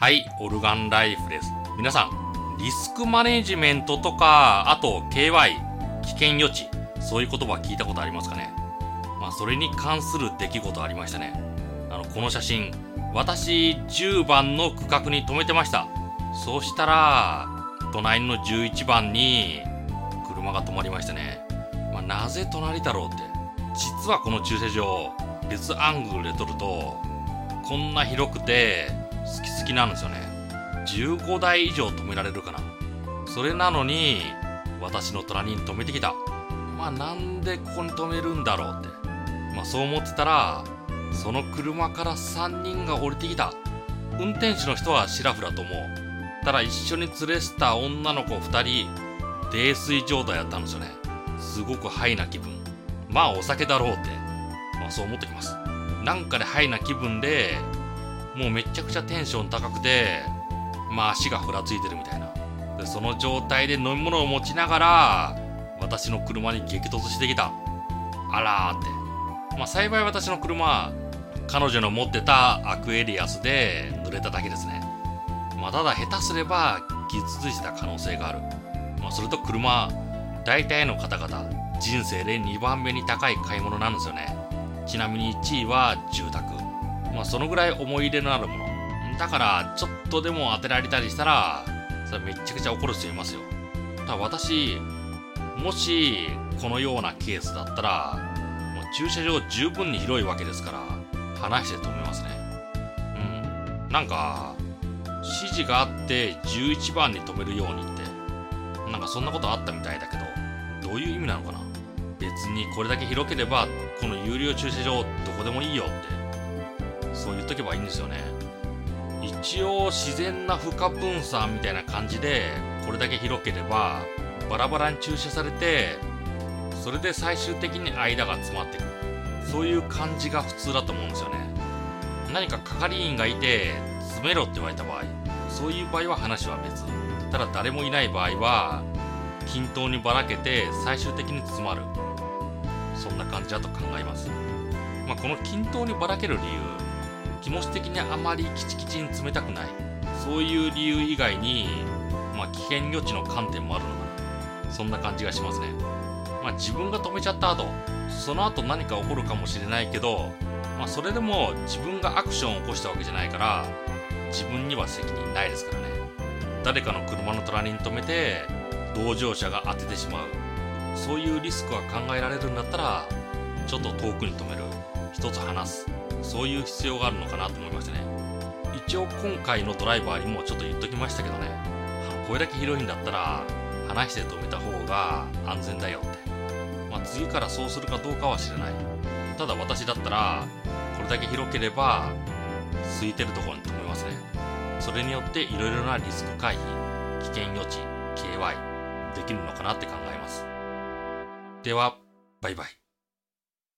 はい、オルガンライフです。皆さん、リスクマネジメントとか、あと KY、危険予知、そういう言葉聞いたことありますかね？まあ、それに関する出来事ありましたね。あの、この写真、私10番の区画に止めてました。そうしたら、隣の11番に車が止まりましたね。まあ、なぜ隣だろうって。実はこの駐車場、別アングルで撮ると、こんな広くて、好き好きなんですよね。15台以上止められるかな。それなのに、私の隣に止めてきた。まあなんでここに止めるんだろうって。まあそう思ってたら、その車から3人が降りてきた。運転手の人はシラフだと思う。ただ一緒に連れてた女の子2人、泥酔状態だったんですよね。すごくハイな気分。まあお酒だろうって。まあそう思ってきます。なんかでハイな気分で、もうめちゃくちゃテンション高くて、まあ足がふらついてるみたいな。で、その状態で飲み物を持ちながら、私の車に激突してきた。あらーって。まあ幸い私の車、彼女の持ってたアクエリアスで濡れただけですね。まあただ下手すれば傷ついた可能性がある。まあそれと車、大体の方々、人生で2番目に高い買い物なんですよね。ちなみに1位は住宅。まあそのぐらい思い入れのあるもの。だから、ちょっとでも当てられたりしたら、それめちゃくちゃ怒る人いますよ。ただ私、もし、このようなケースだったら、もう駐車場十分に広いわけですから、話して止めますね。うん。なんか、指示があって11番に止めるようにって、なんかそんなことあったみたいだけど、どういう意味なのかな別にこれだけ広ければ、この有料駐車場どこでもいいよって、そう言っとけばいいんですよね。一応自然な負荷分散みたいな感じで、これだけ広ければ、バラバラに駐車されて、それで最終的に間が詰まってくる。そういう感じが普通だと思うんですよね。何か係員がいて、詰めろって言われた場合、そういう場合は話は別。ただ誰もいない場合は、均等にばらけて最終的に詰まる。そんな感じだと考えます。まあ、この均等にばらける理由、気持ち的にあまりキチキチに冷たくない。そういう理由以外に、まあ、危険予知の観点もあるのかな。そんな感じがしますね。まあ、自分が止めちゃった後、その後何か起こるかもしれないけど、まあ、それでも自分がアクションを起こしたわけじゃないから、自分には責任ないですからね。誰かの車の隣に止めて、同乗者が当ててしまう。そういうリスクは考えられるんだったら、ちょっと遠くに止める。一つ離す。そういう必要があるのかなと思いましたね。一応今回のドライバーにもちょっと言っときましたけどね。これだけ広いんだったら、離して止めた方が安全だよって。まあ次からそうするかどうかは知らない。ただ私だったら、これだけ広ければ、空いてるところに止めますね。それによっていろいろなリスク回避、危険予知、KY、できるのかなって考えます。では、バイバイ。